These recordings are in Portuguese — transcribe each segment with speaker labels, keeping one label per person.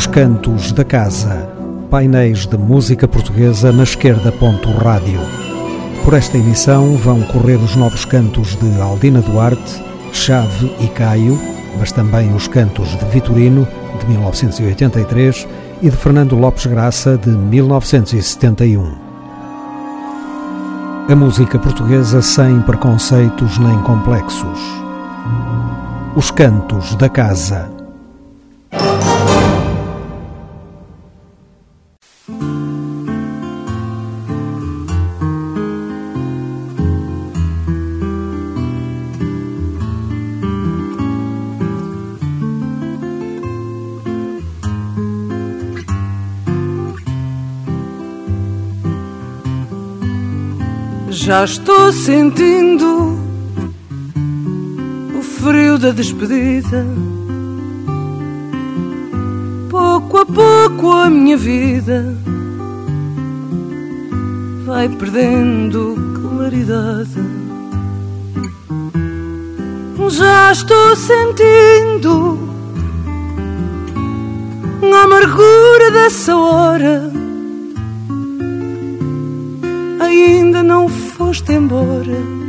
Speaker 1: Os Cantos da Casa, painéis de música portuguesa na esquerda. Ponto rádio. Por esta emissão vão correr os novos cantos de Aldina Duarte, Chave e Caio, mas também os cantos de Vitorino, de 1983, e de Fernando Lopes Graça, de 1971. A música portuguesa sem preconceitos nem complexos. Os Cantos da Casa.
Speaker 2: Já estou sentindo o frio da despedida. Pouco a pouco a minha vida vai perdendo claridade. Já estou sentindo a amargura dessa hora. Embora.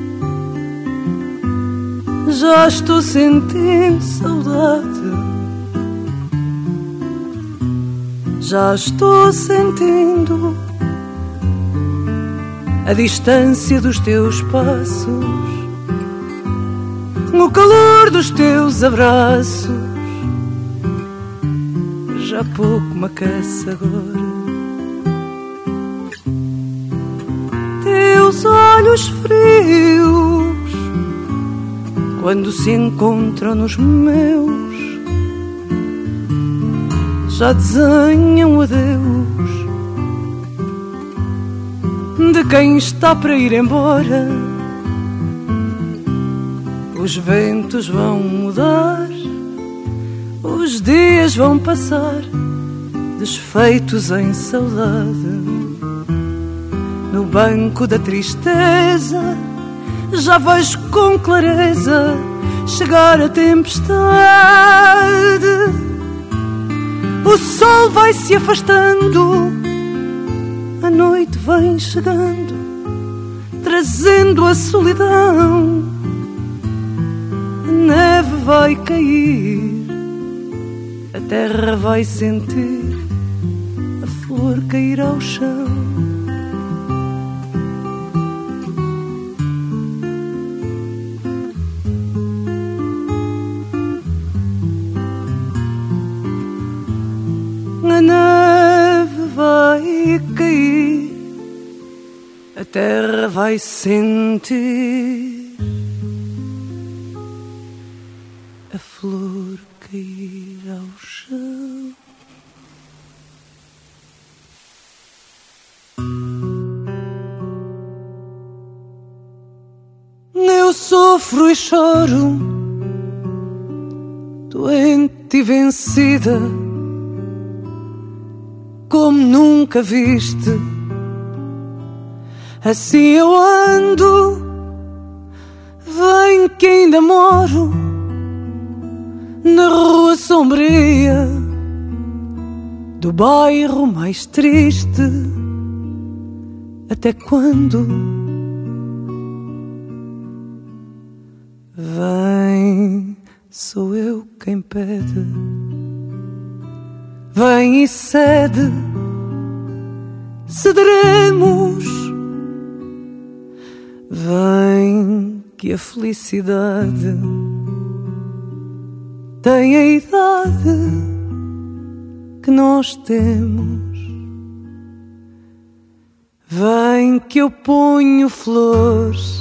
Speaker 2: Já estou sentindo saudade. Já estou sentindo a distância dos teus passos, o calor dos teus abraços. Já pouco me aquece agora. Olhos frios, quando se encontram nos meus já desenham adeus de quem está para ir embora. Os ventos vão mudar, os dias vão passar, desfeitos em saudade. No banco da tristeza, já vejo com clareza chegar a tempestade. O sol vai se afastando, a noite vem chegando, trazendo a solidão. A neve vai cair, a terra vai sentir a flor cair ao chão. Terra vai sentir a flor cair ao chão. Eu sofro e choro, doente e vencida como nunca viste. Assim eu ando, vem que ainda moro na rua sombria do bairro mais triste. Até quando? Vem, sou eu quem pede. Vem e cede, cederemos. Vem que a felicidade tem a idade que nós temos. Vem que eu ponho flores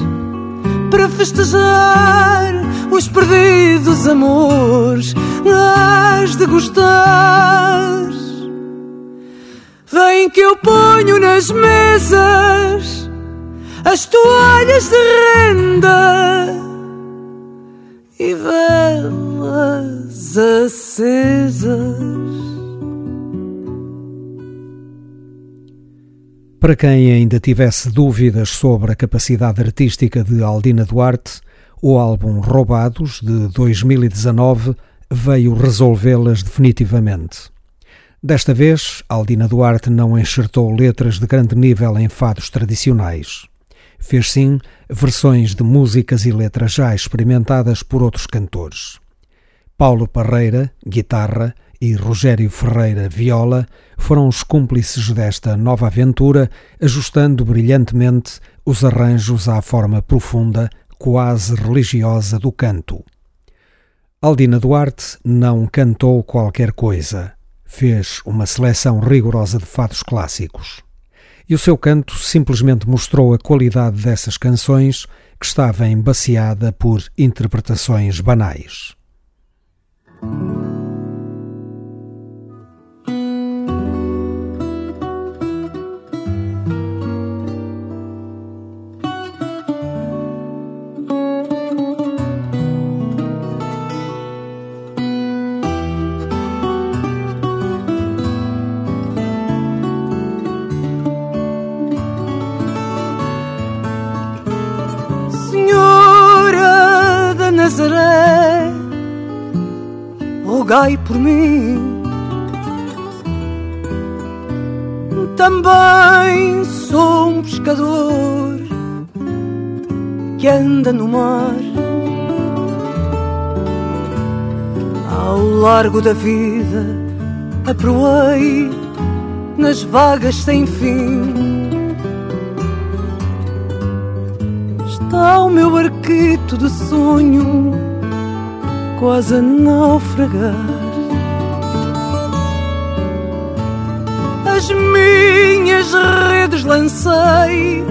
Speaker 2: para festejar os perdidos amores, has de gostar. Vem que eu ponho nas mesas as toalhas de renda e velas acesas.
Speaker 1: Para quem ainda tivesse dúvidas sobre a capacidade artística de Aldina Duarte, o álbum Roubados, de 2019, veio resolvê-las definitivamente. Desta vez, Aldina Duarte não enxertou letras de grande nível em fados tradicionais. Fez sim versões de músicas e letras já experimentadas por outros cantores. Paulo Parreira, guitarra, e Rogério Ferreira, viola, foram os cúmplices desta nova aventura, ajustando brilhantemente os arranjos à forma profunda, quase religiosa do canto. Aldina Duarte não cantou qualquer coisa fez uma seleção rigorosa de fados clássicos. E o seu canto simplesmente mostrou a qualidade dessas canções que estava embaciada por interpretações banais.
Speaker 2: Rogai por mim. Também sou um pescador que anda no mar. Ao largo da vida, aproei nas vagas sem fim. Está o meu barquito de sonho quase a naufragar. As minhas redes lancei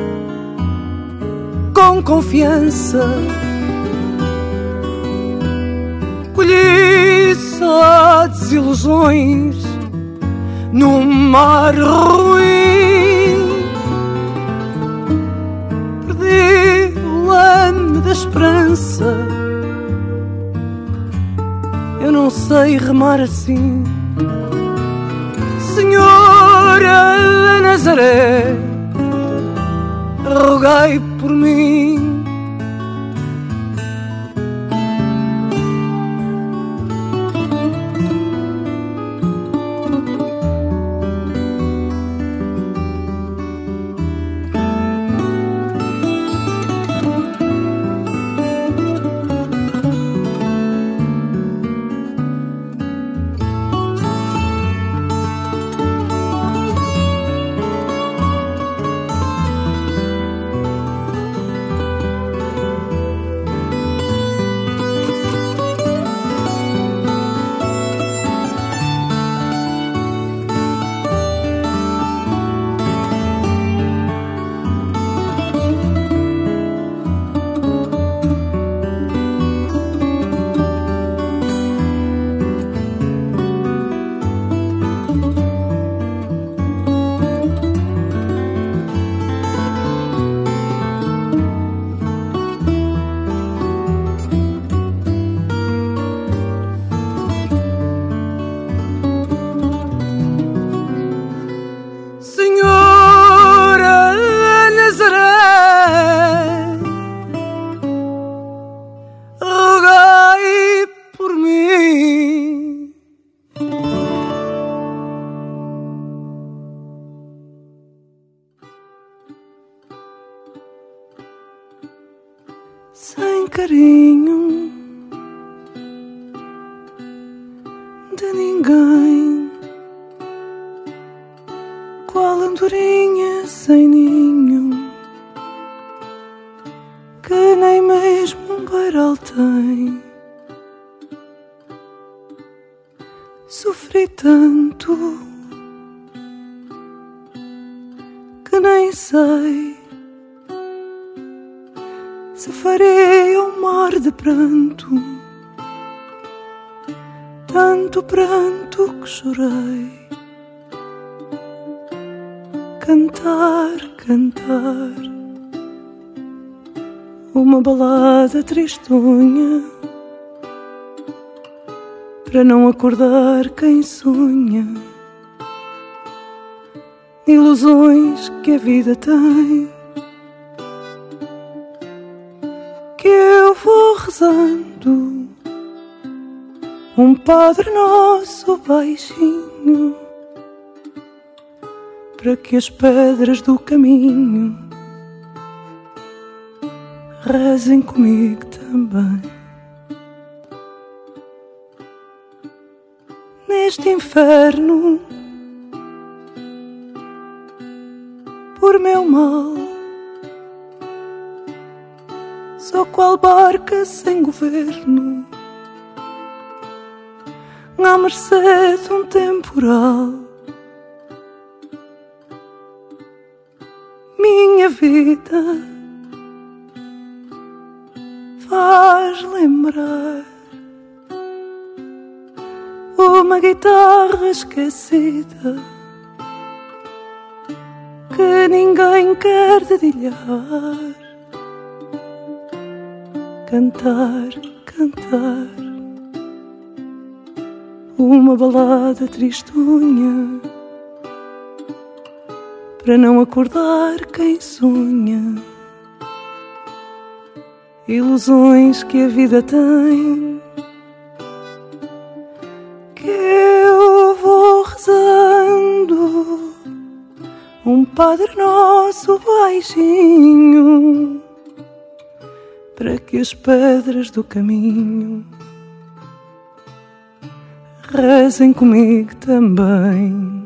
Speaker 2: com confiança. Colhi só desilusões num mar ruim. Perdi o lame da esperança sei remar assim. Senhora da Nazaré, rogai por mim. carinho. Balada tristonha para não acordar quem sonha. Ilusões que a vida tem que eu vou rezando. Um Padre Nosso baixinho para que as pedras do caminho rezem comigo também. Neste inferno, por meu mal, sou qual barca sem governo, à mercê de um temporal. minha vida faz lembrar uma guitarra esquecida que ninguém quer dedilhar. Cantar, cantar uma balada tristonha para não acordar quem sonha. Ilusões que a vida tem, que eu vou rezando. Um Padre Nosso baixinho, para que as pedras do caminho rezem comigo também.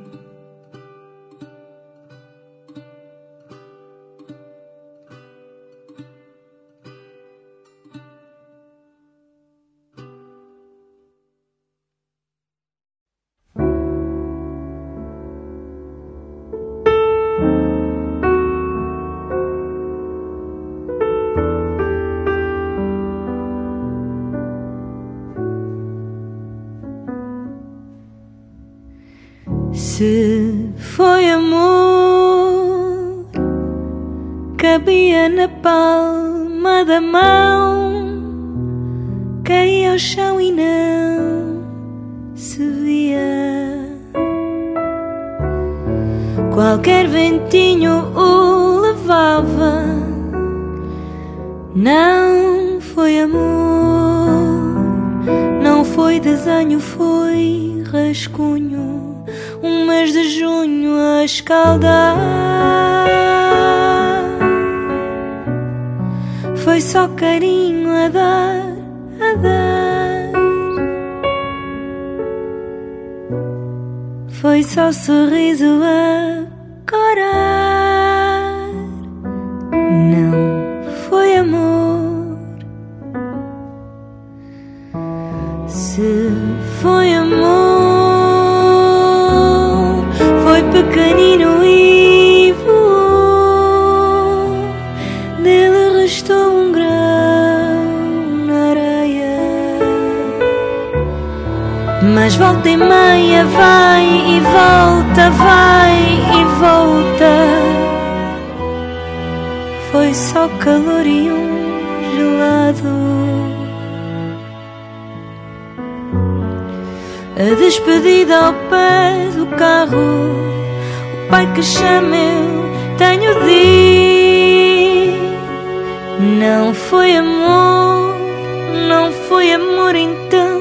Speaker 3: Da mão, caía ao chão e não se via. Qualquer ventinho o levava, não foi amor, não foi desenho, foi rascunho. Um mês de junho a escaldar. Só carinho a dar, a dar. Foi só sorriso a Foi só calor e um gelado. A despedida ao pé do carro. O pai que chama eu tenho de. Não foi amor, não foi amor então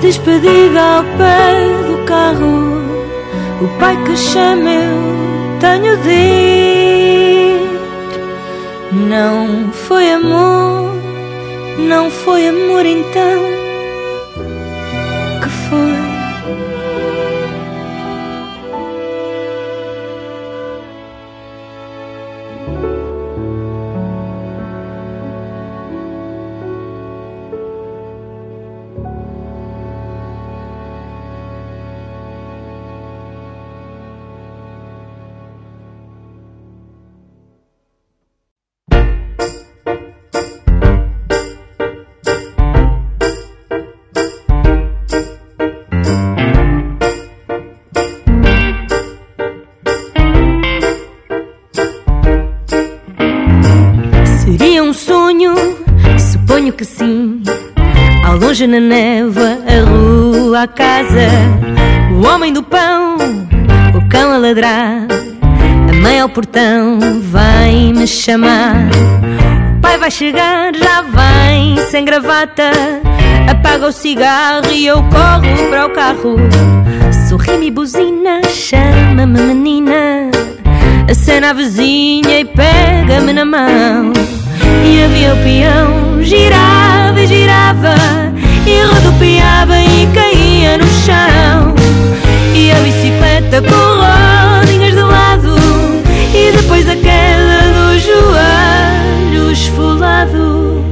Speaker 3: despedida ao pé do carro. O pai que chama eu tenho de ir. Não foi amor, não foi amor então Longe na névoa, a rua, a casa, o homem do pão, o cão a ladrar, a mãe ao portão vem me chamar. O pai vai chegar, já vem sem gravata, apaga o cigarro e eu corro para o carro. Sorri-me e buzina, chama-me menina, acena a vizinha e pega-me na mão. E havia o peão, girava e girava E rodopiava e caía no chão. E a bicicleta com rodinhas de lado. E depois a queda do joelho esfolado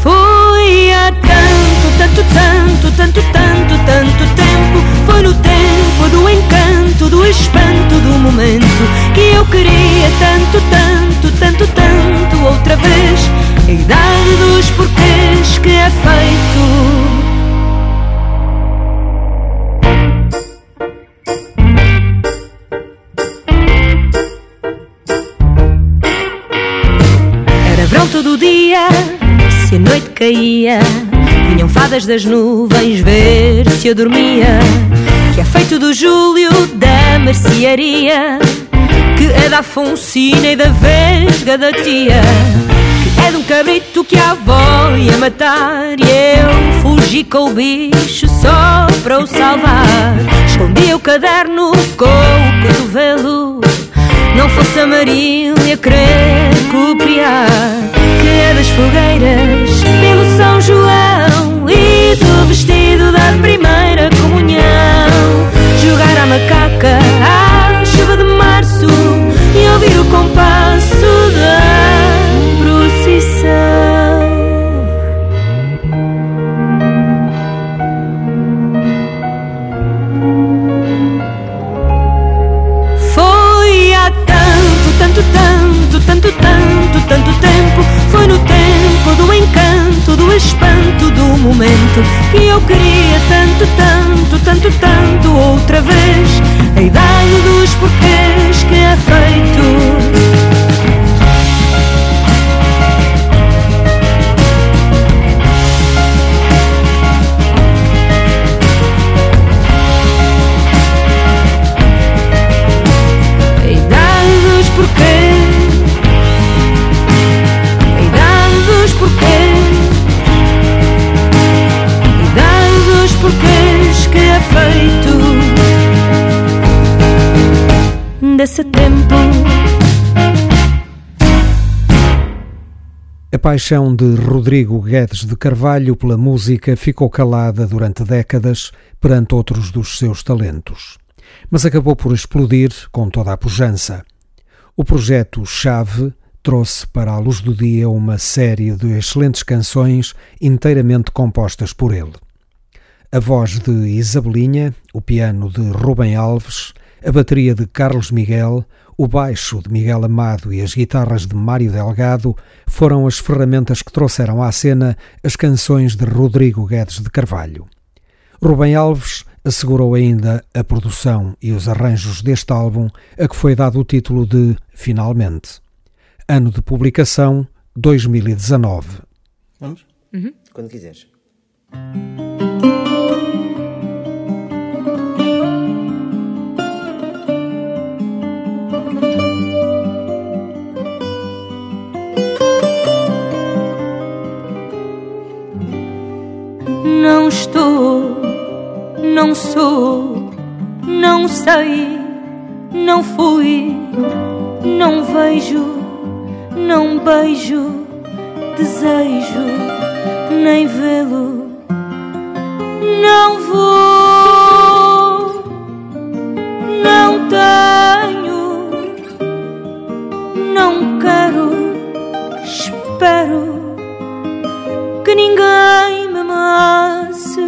Speaker 3: Foi há tanto, tanto, tanto, tanto, tanto, tanto tempo. Foi no tempo do encanto, do espanto momento Que eu queria tanto, tanto, tanto, tanto outra vez A idade dos porquês que é feito todo dia, se a noite caía, vinham fadas das nuvens ver se eu dormia. Feito do Júlio da mercearia, que é da Afonsina e da Vesga da tia. Que é de um cabrito que a avó ia matar e eu fugi com o bicho só para o salvar. Escondi o caderno com o cotovelo. Não fosse a Marília querer copiar Que é das fogueiras pelo São João E do vestido da primeira a macaca à chuva de março E ouvir o compasso da do espanto, do momento que eu queria tanto, tanto, tanto, tanto outra vez.
Speaker 1: Paixão de Rodrigo Guedes de Carvalho pela música ficou calada durante décadas perante outros dos seus talentos, mas acabou por explodir com toda a pujança. O projeto Chave trouxe para a luz do dia uma série de excelentes canções inteiramente compostas por ele. A voz de Isabelinha, o piano de Rubem Alves, a bateria de Carlos Miguel, o baixo de Miguel Amado e as guitarras de Mário Delgado foram as ferramentas que trouxeram à cena as canções de Rodrigo Guedes de Carvalho. Rubem Alves assegurou ainda a produção e os arranjos deste álbum, a que foi dado o título de Finalmente. Ano de publicação 2019.
Speaker 4: Vamos? Quando quiseres.
Speaker 3: Não estou, não sou, não sei, não fui, não vejo, não beijo, desejo, nem vê-lo, não vou, não tenho, não quero, espero que ninguém amasse,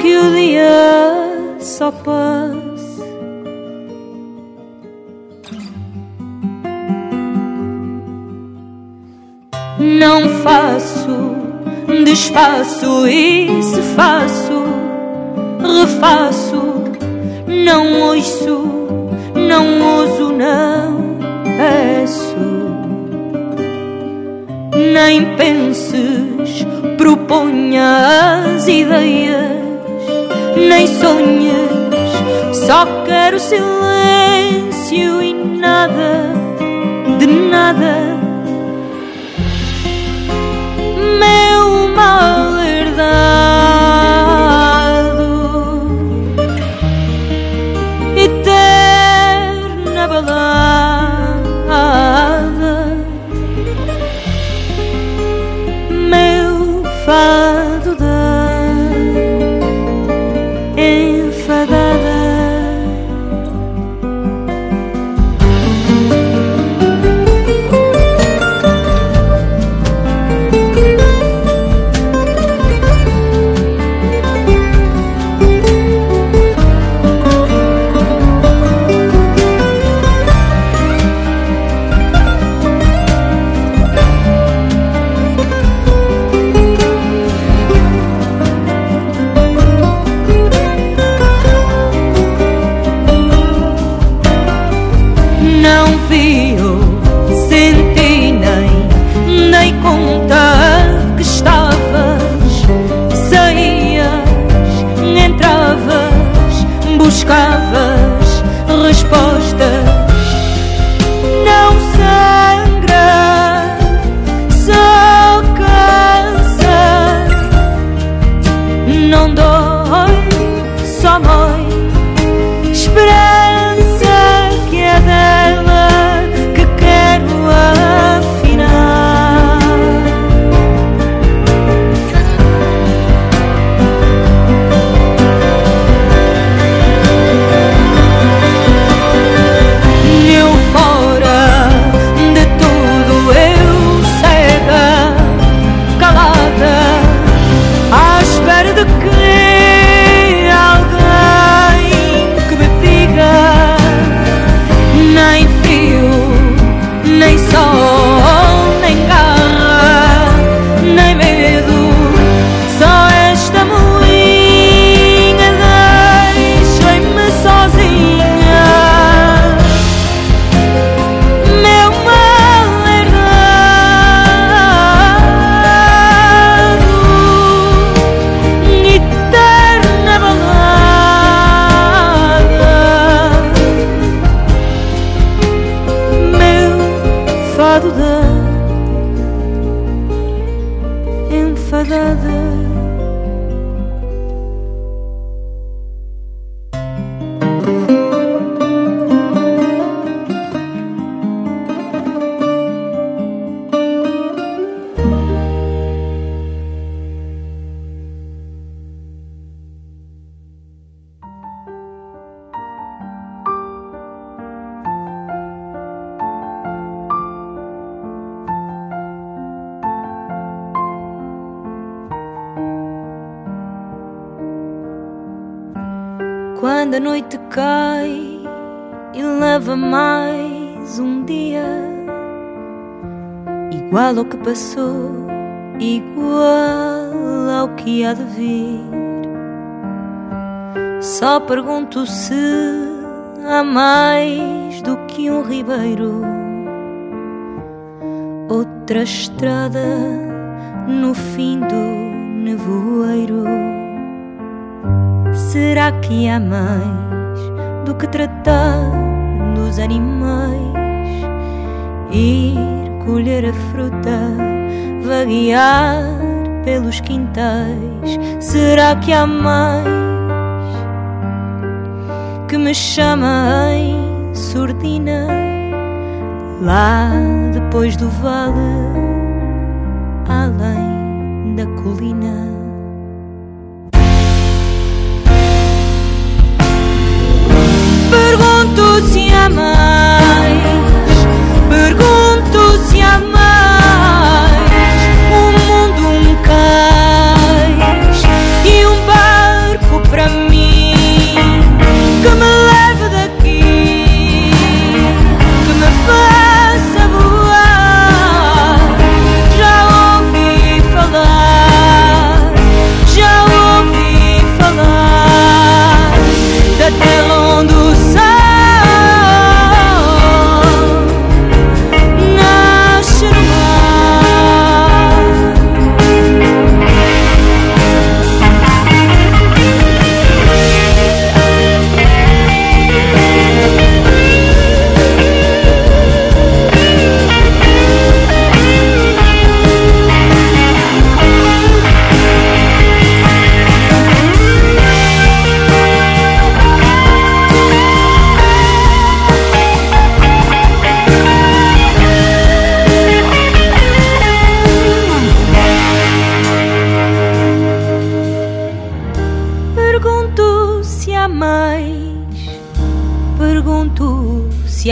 Speaker 3: que o dia só passe. Não faço, desfaço e se faço, refaço, não ouço, não uso, não peço. Nem penses, proponha as ideias, nem sonhes, só quero silêncio e nada de nada. Meu mal Quando passou, igual ao que há de vir. Só pergunto se há mais do que um ribeiro, outra estrada no fim do nevoeiro. Será que há mais do que tratar dos animais? Ir colher a fruta, vaguear pelos quintais. Será que há mais que me chama em surdina? Lá depois do vale, além da colina. Pergunto se há mais, pergunto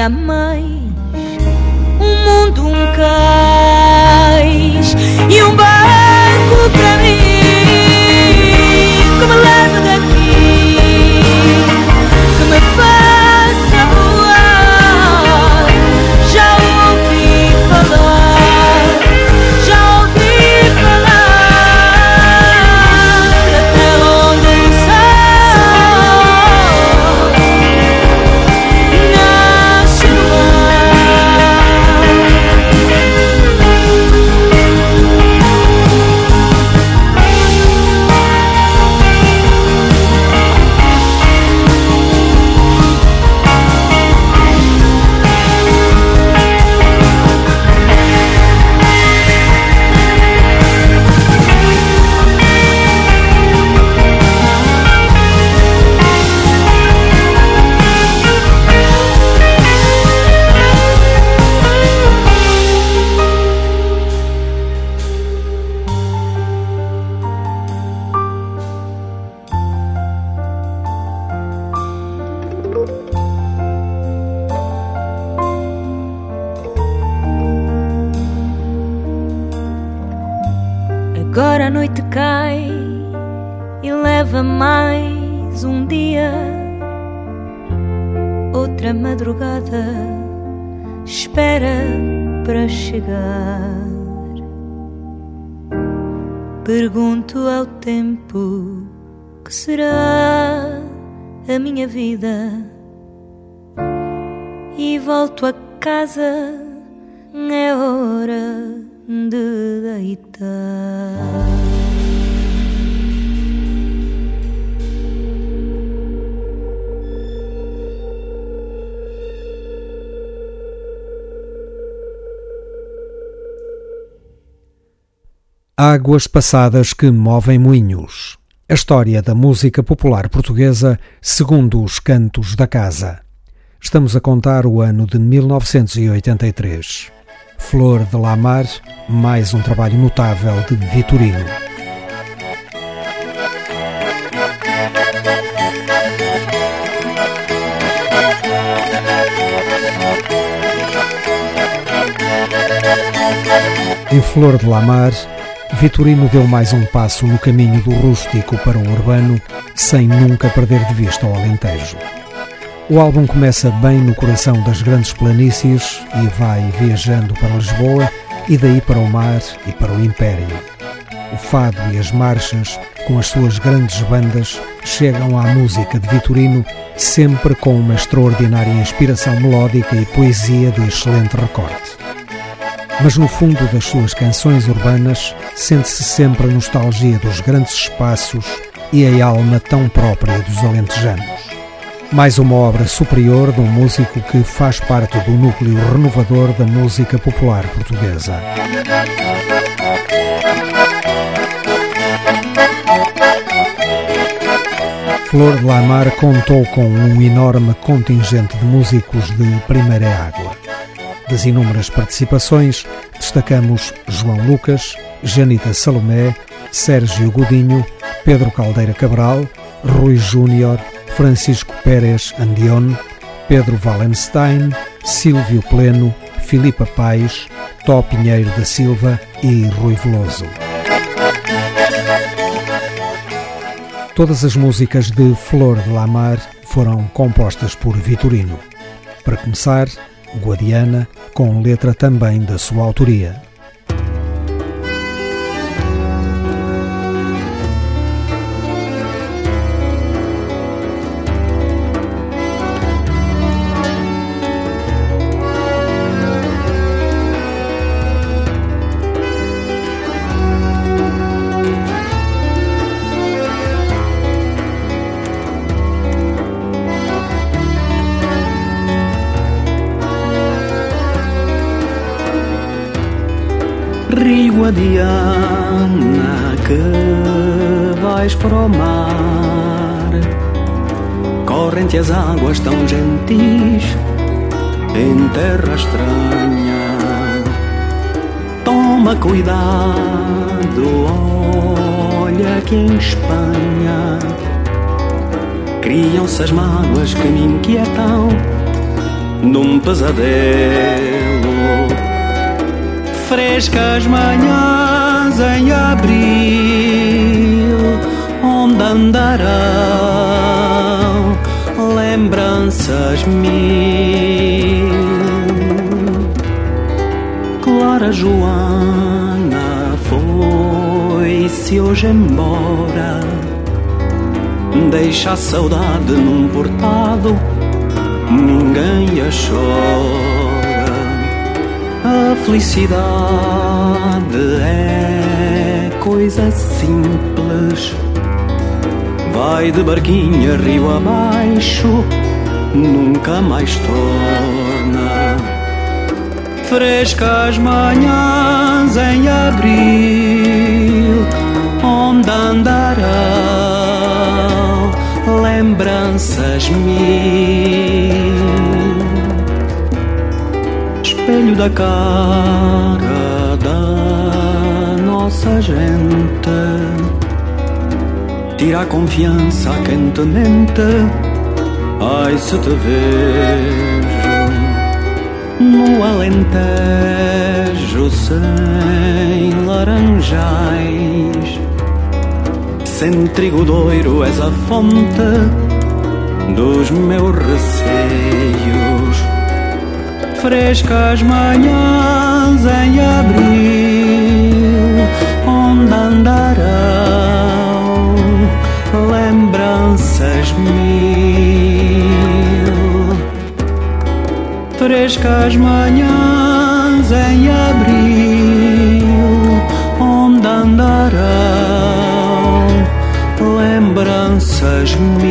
Speaker 3: se
Speaker 1: Águas passadas que movem moinhos. A história da música popular portuguesa segundo os cantos da casa. Estamos a contar o ano de 1983. Flor de Lamar, mais um trabalho notável de Vitorino. Em Flor de Lamar, Vitorino deu mais um passo no caminho do rústico para o urbano, sem nunca perder de vista o Alentejo. O álbum começa bem no coração das grandes planícies e vai viajando para Lisboa e daí para o mar e para o Império. O fado e as marchas, com as suas grandes bandas, chegam à música de Vitorino sempre com uma extraordinária inspiração melódica e poesia de excelente recorte. Mas no fundo das suas canções urbanas sente-se sempre a nostalgia dos grandes espaços e a alma tão própria dos alentejanos. Mais uma obra superior de um músico que faz parte do núcleo renovador da música popular portuguesa. Flor de Lamar contou com um enorme contingente de músicos de primeira água. Das inúmeras participações, destacamos João Lucas, Janita Salomé, Sérgio Godinho, Pedro Caldeira Cabral, Rui Júnior, Francisco Pérez Andion, Pedro Wallenstein, Silvio Pleno, Filipa Paes, Tó Pinheiro da Silva e Rui Veloso. Todas as músicas de Flor de Lamar foram compostas por Vitorino. Para começar, Guadiana, com letra também da sua autoria.
Speaker 5: As águas tão gentis em terra estranha Toma cuidado, olha que em Espanha Criam-se as mágoas que me inquietam num pesadelo. Frescas manhãs em abril, onde andarão lembranças mil. Clara Joana foi-se hoje embora, deixa a saudade num portado ninguém a chora. A felicidade é coisa simples. Vai de barquinha rio abaixo, nunca mais torna. Frescas manhãs em abril, onde andarão lembranças mil espelho da cara da nossa gente. Tira a confiança quentemente. Ai, se te vejo no Alentejo sem laranjais. Sem trigo doiro és a fonte dos meus receios frescas manhãs em abril, lembranças mil. Frescas manhãs em abril, onde andarão lembranças mil.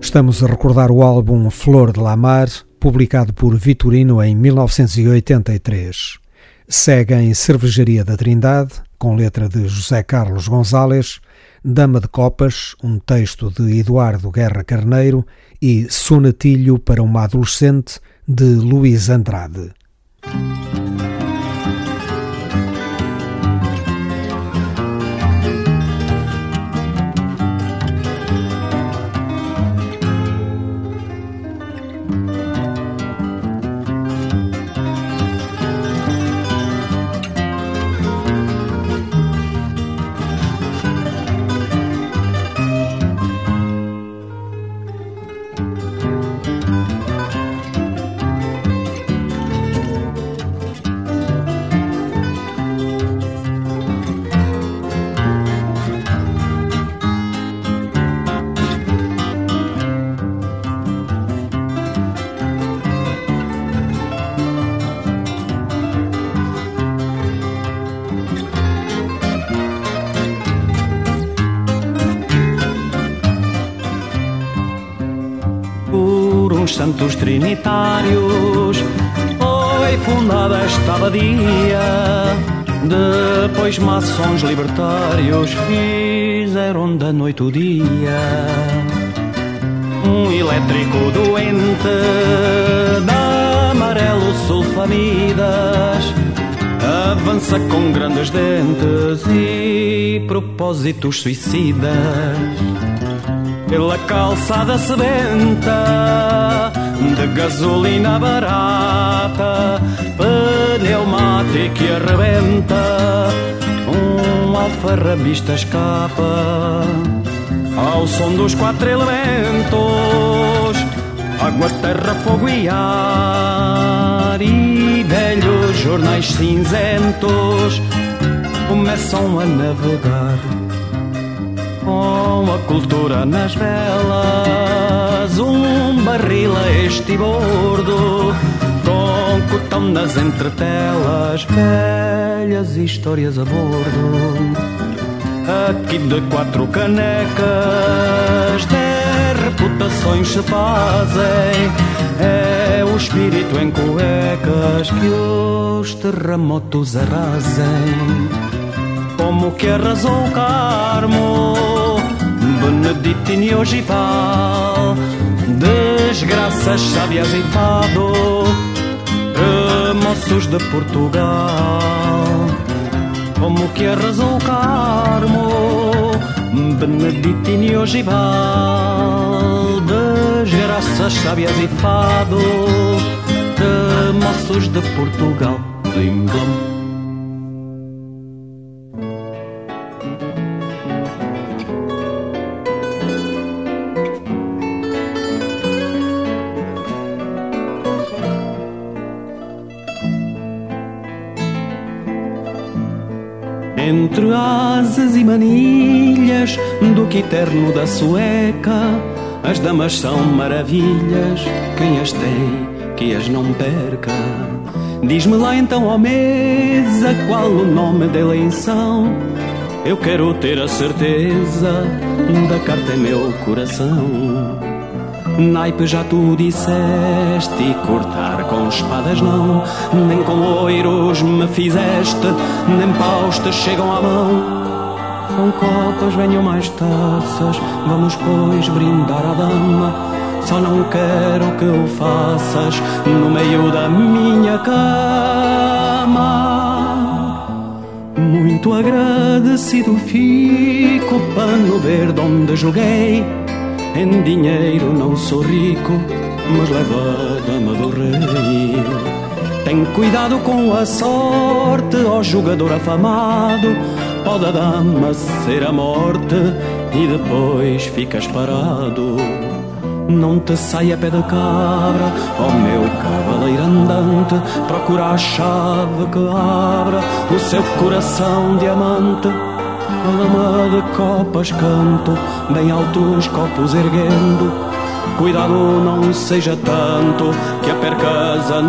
Speaker 1: Estamos a recordar o álbum Flor de Lamar, publicado por Vitorino em 1983. Segue em Cervejaria da Trindade, com letra de José Carlos Gonzalez, Dama de Copas, um texto de Eduardo Guerra Carneiro e Sonatilho para uma Adolescente, de Luís Andrade.
Speaker 5: Santos trinitários foi fundada esta abadia. Depois maçons libertários fizeram da noite o dia. Um elétrico doente da amarelo sulfamidas avança com grandes dentes e propósitos suicidas pela calçada sedenta de gasolina barata, pneumático que arrebenta, um alfarrabista escapa. Ao som dos quatro elementos, água, terra, fogo e ar, e velhos jornais cinzentos começam a navegar com a cultura nas velas, um barril a este bordo, com cotão nas entretelas, velhas histórias a bordo. Aqui de quatro canecas, de reputações se fazem. É o espírito em cuecas que os terremotos arrasem como que arrasou o Carmo, Beneditino e Ogival, desgraças sábias e fado, moços de Portugal. Como que arrasou o Carmo, beneditino e ogival, de graças sábias e fado, de moços de Portugal, blim blum. Do que eterno da sueca, as damas são maravilhas, quem as tem, que as não perca. Diz-me lá então, ó mesa, qual o nome da eleição? Eu quero ter a certeza da carta em meu coração. Naipe já tu disseste e cortar com espadas não Nem com oiros me fizeste, nem paus te chegam à mão São copas, venham mais taças, vamos pois brindar à dama Só não quero que o faças no meio da minha cama Muito agradecido fico, pano verde onde joguei em dinheiro não sou rico, mas leva a dama do rei. Tem cuidado com a sorte, ó jogador afamado. Pode a dama ser a morte e depois ficas parado. Não te saia pé de cabra, ó meu cavaleiro andante. Procura a chave que abra o seu coração diamante Alma de copas canto, bem altos copos erguendo. Cuidado não seja tanto que a percas a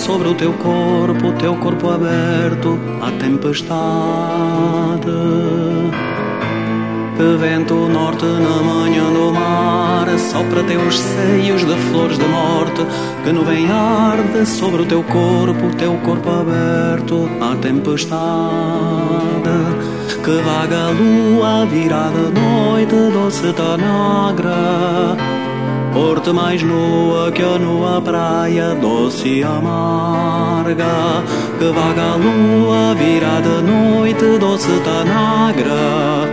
Speaker 5: sobre o teu corpo, o teu corpo aberto à tempestade. Que vento norte na manhã do mar sopra teus seios de flores de morte. Que nuvem arde sobre o teu corpo, o teu corpo aberto à tempestade. Que vaga a lua virada noite doce tanagra Porte mais nua que a nua praia doce e amarga. Que vaga a lua virada noite doce tanagra.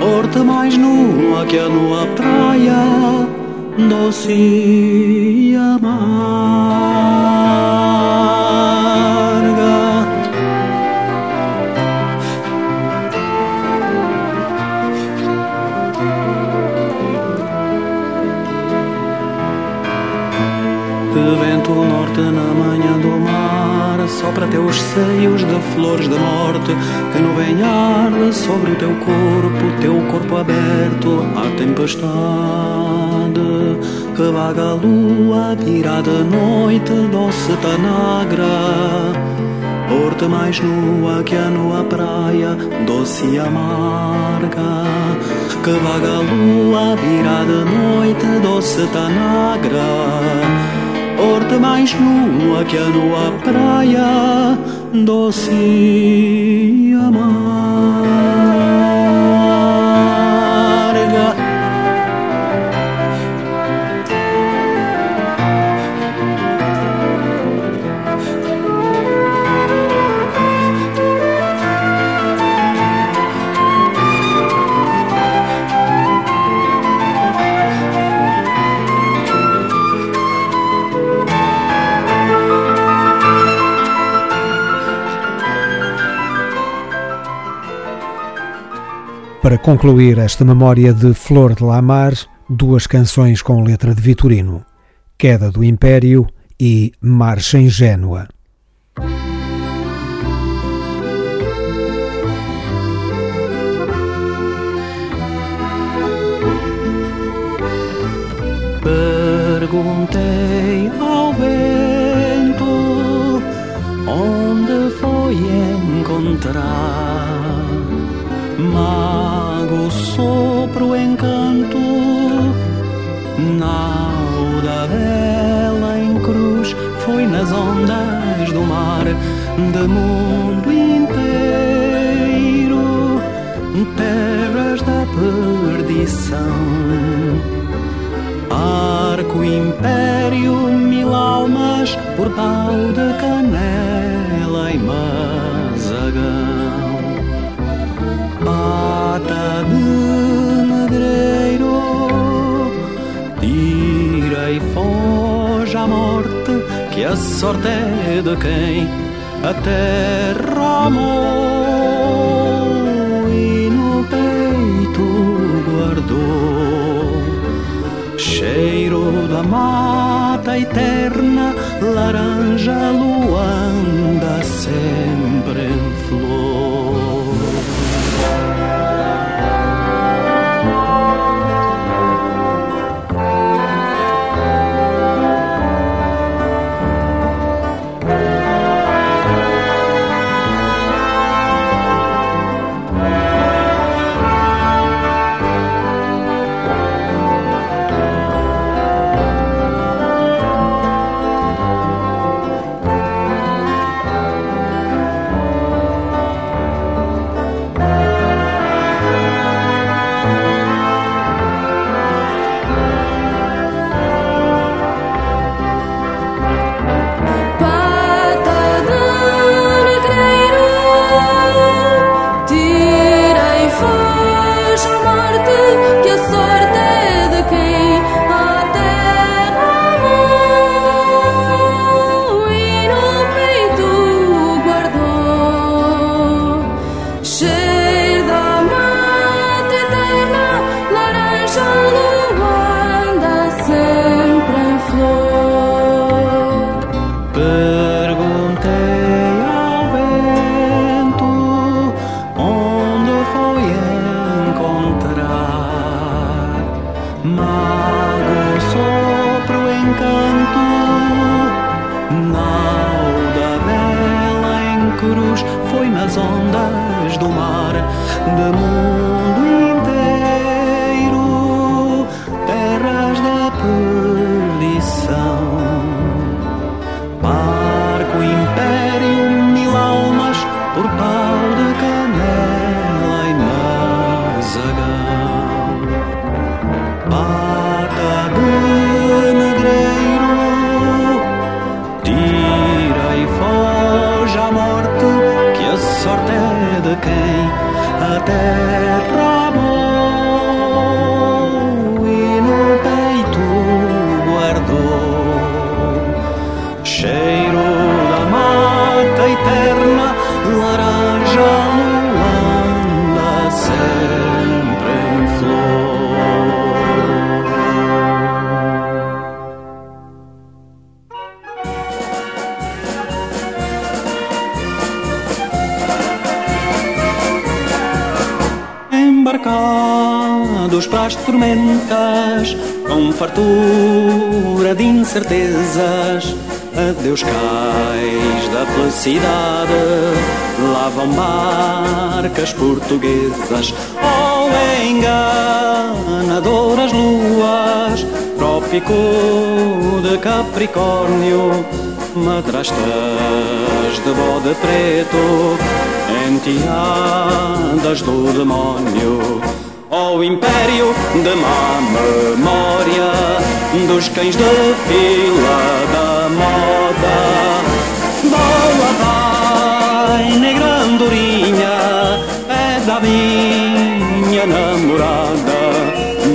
Speaker 5: Porte mais nua que a nua praia doce e amarga teus seios de flores de morte Que nuvem arde sobre o teu corpo Teu corpo aberto à tempestade Que vaga a lua virada noite doce tanagra Porte mais nua que a nua praia, doce e amarga. Que vaga a lua virada noite, doce tanagra porta mais nua que a nua praia, doce e
Speaker 1: concluir esta memória de Flor de Lamar, duas canções com letra de Vitorino: Queda do Império e Marcha Ingênua.
Speaker 5: Perguntei ao vento onde foi encontrar mago, sopro, encanto, nauda vela em cruz, foi nas ondas do mar, de mundo inteiro, terras da perdição Arco império, mil almas por pau de canela e mazagão. Pata de negreiro, tira e foge a morte, que a sorte é de quem a terra amou e no peito guardou cheiro da mata eterna, laranja luanda sempre em flor. Fartura de incertezas. Adeus cais da felicidade, lá vão barcas portuguesas. Oh, enganadoras luas, trópico de Capricórnio, madrastas de bode preto, enteadas do demónio ao império de má memória dos cães de fila da moda. Boa vai, negra andorinha, é da minha namorada,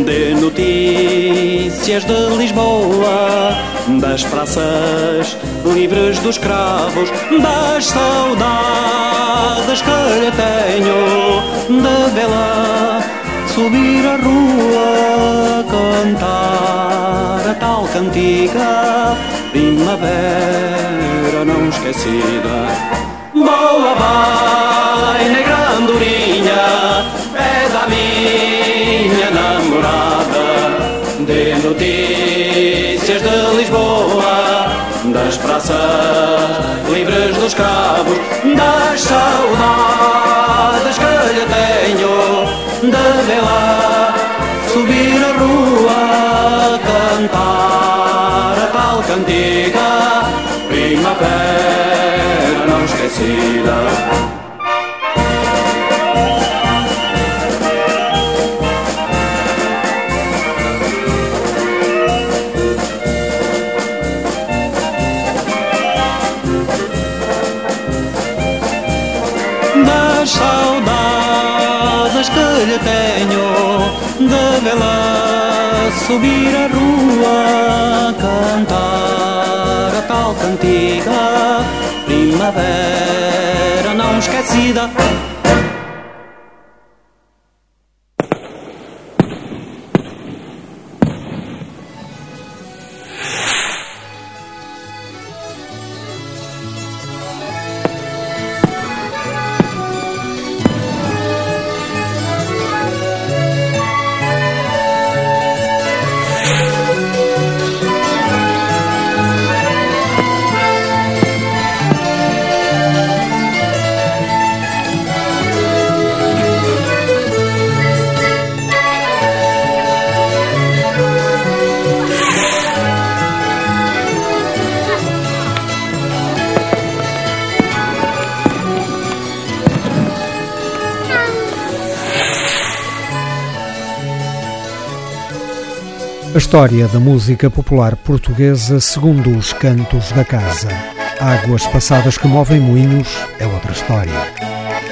Speaker 5: de notícias de Lisboa, das praças livres dos cravos, das saudades que lhe tenho de vê-la subir a rua, cantar a tal cantiga, primavera não esquecida. Boa vai, negra andorinha, é da minha namorada. De de Lisboa, das praças livres dos cabos, das saudades que lhe tenho de vê-la subir a rua, cantar a tal cantiga, primavera não esquecida. Subir a rua, cantar a tal cantiga, primavera não esquecida.
Speaker 1: História da música popular portuguesa segundo os cantos da casa. Águas passadas que movem moinhos é outra história.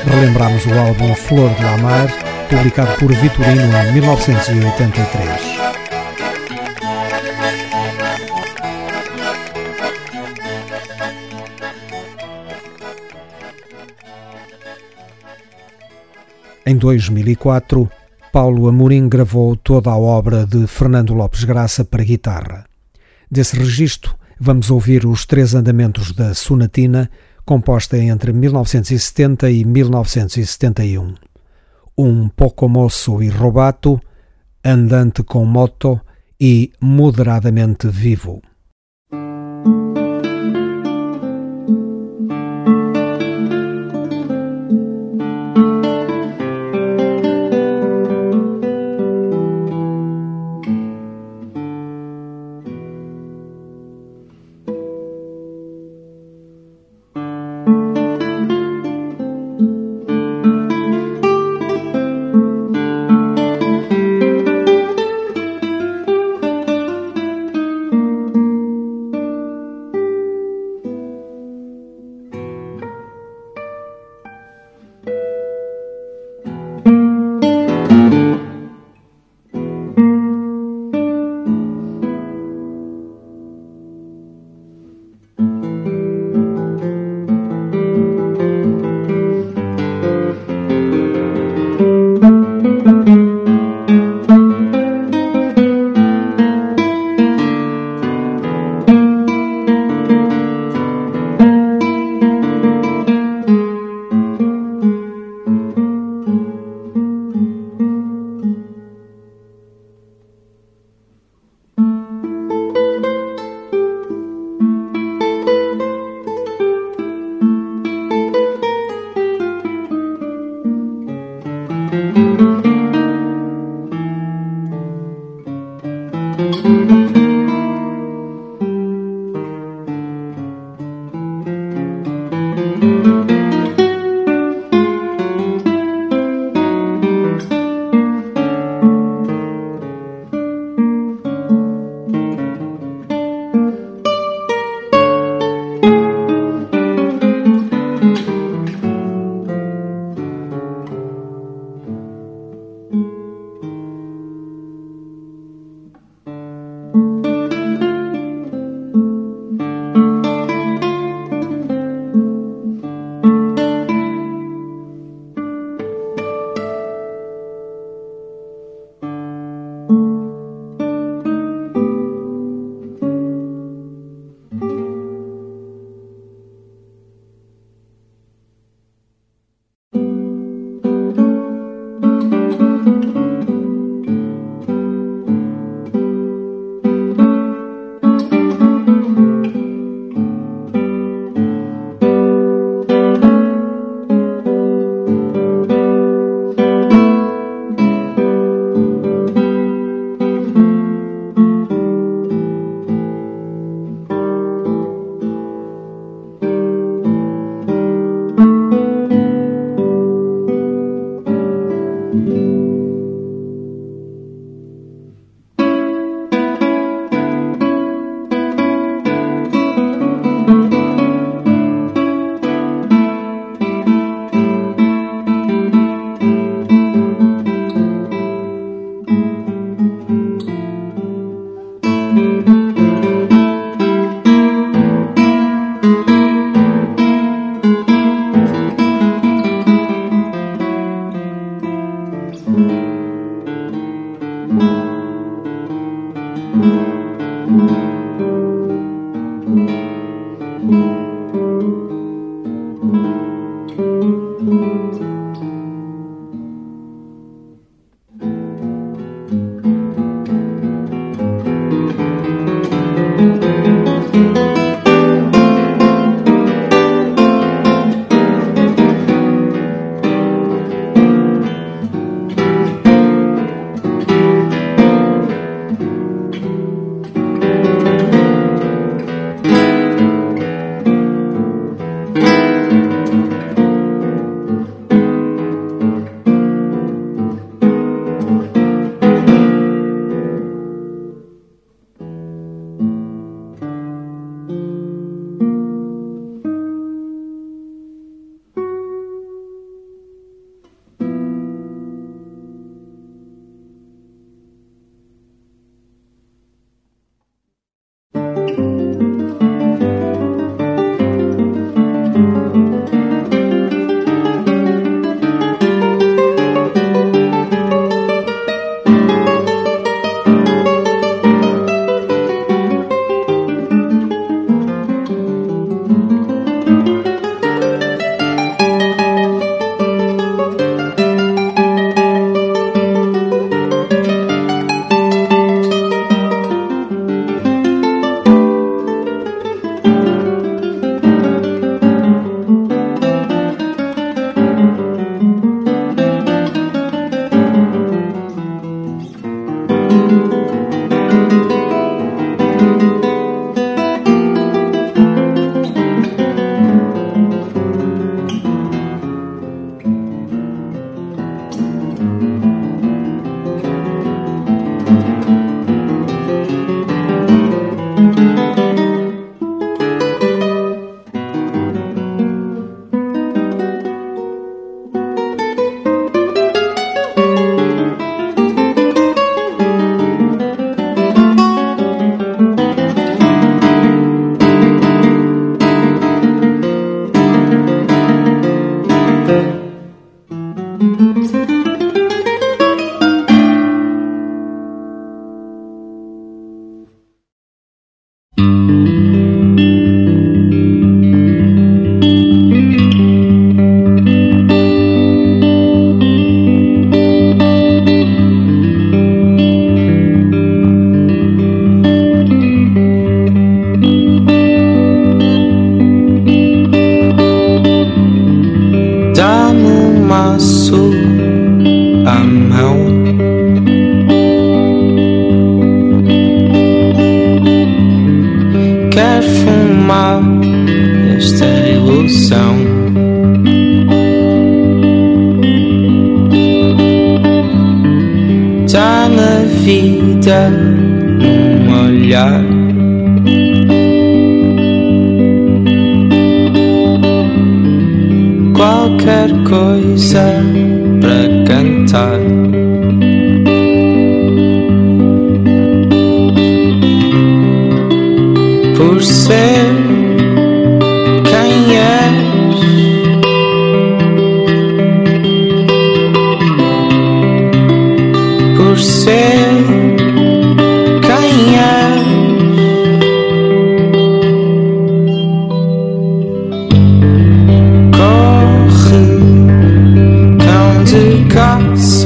Speaker 1: Relembramos o álbum Flor de Lamar, publicado por Vitorino em 1983. Em 2004, Paulo Amorim gravou toda a obra de Fernando Lopes Graça para guitarra. Desse registro, vamos ouvir os três andamentos da Sonatina, composta entre 1970 e 1971. Um pouco moço e robato, andante com moto e moderadamente vivo.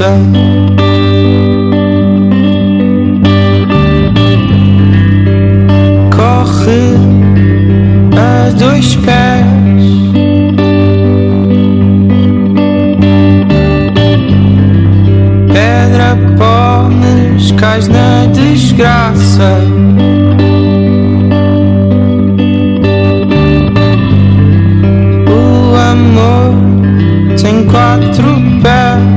Speaker 6: coração. Corre a dois pés. Pedra, pomes, cais na desgraça. O amor tem quatro pés.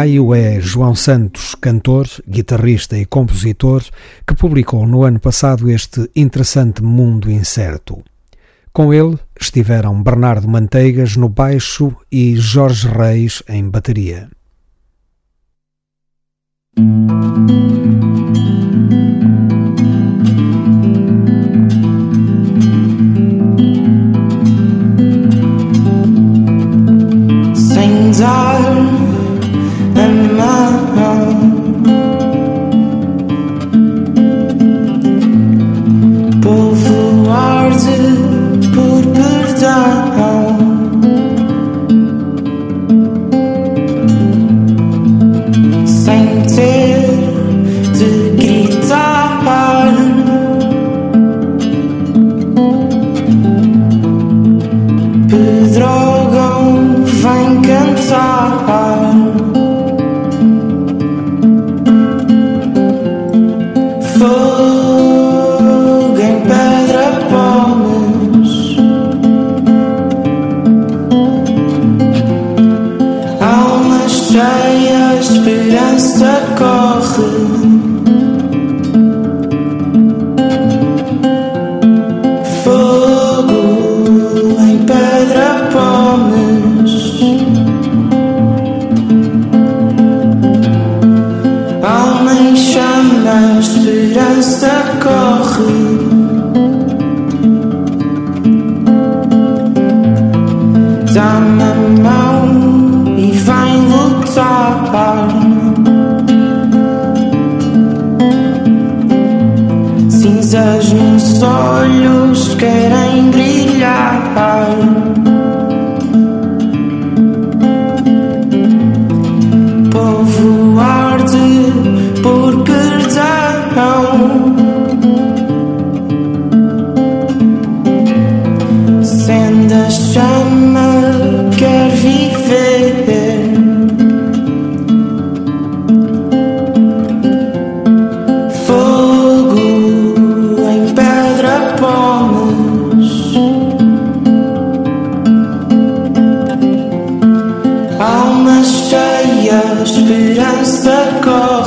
Speaker 1: Caio é João Santos, cantor, guitarrista e compositor, que publicou no ano passado este interessante Mundo Incerto. Com ele estiveram Bernardo Manteigas no baixo e Jorge Reis em bateria.
Speaker 6: just be the gold.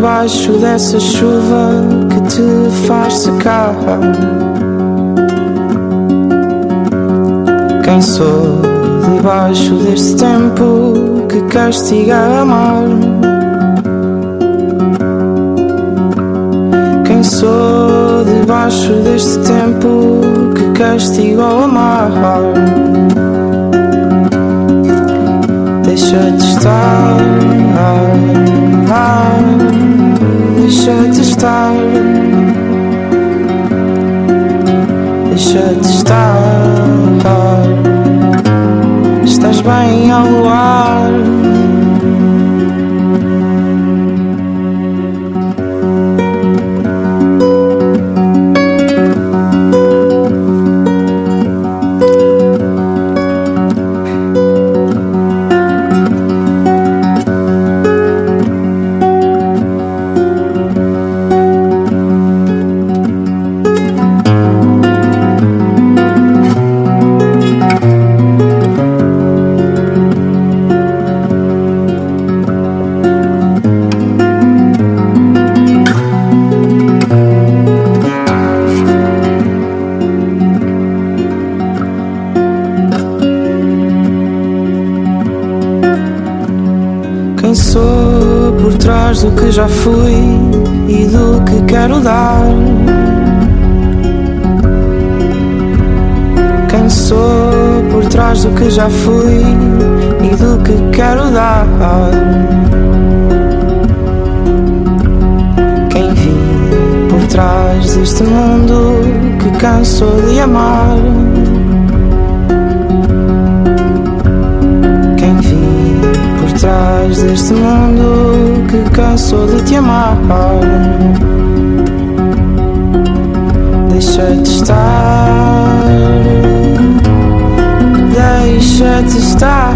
Speaker 6: És por baixo dessa chuva que te faz secar? Quem sou debaixo deste tempo que castiga amar? Quem sou debaixo baixo deste tempo que castigou a mar. Deixa de estar, deixa de estar, deixa de estar. Estás bem ao luar. do que já fui e do que quero dar. Quem sou por trás do que já fui e do que quero dar. Quem vi por trás deste mundo que cansou de amar. Quem vi por trás deste mundo que cansou de te amar. Deixa de estar, deixa de estar,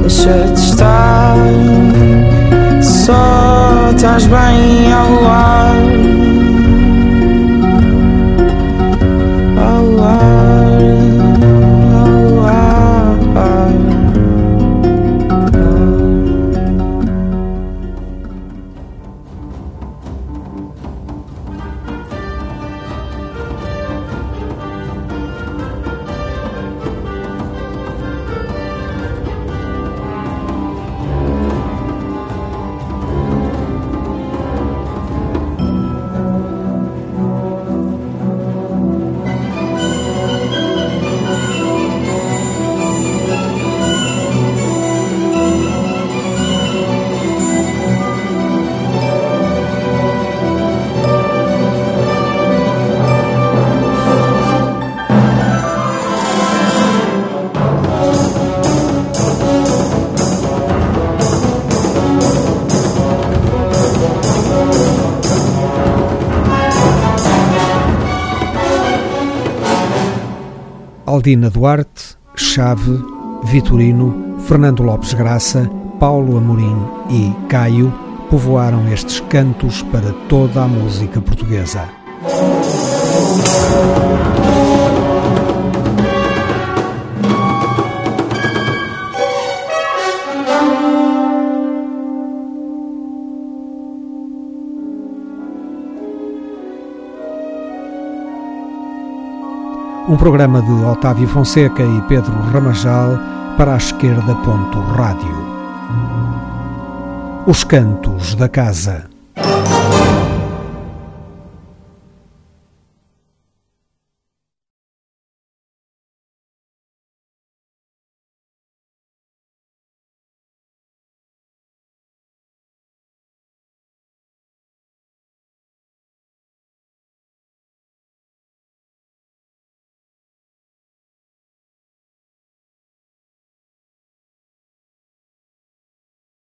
Speaker 6: deixa de estar. Só estás bem ao ar.
Speaker 1: Aldina Duarte, Chave, Vitorino, Fernando Lopes Graça, Paulo Amorim e Caio povoaram estes cantos para toda a música portuguesa. Um programa de Otávio Fonseca e Pedro Ramajal para a esquerda. Ponto Rádio. Os Cantos da Casa.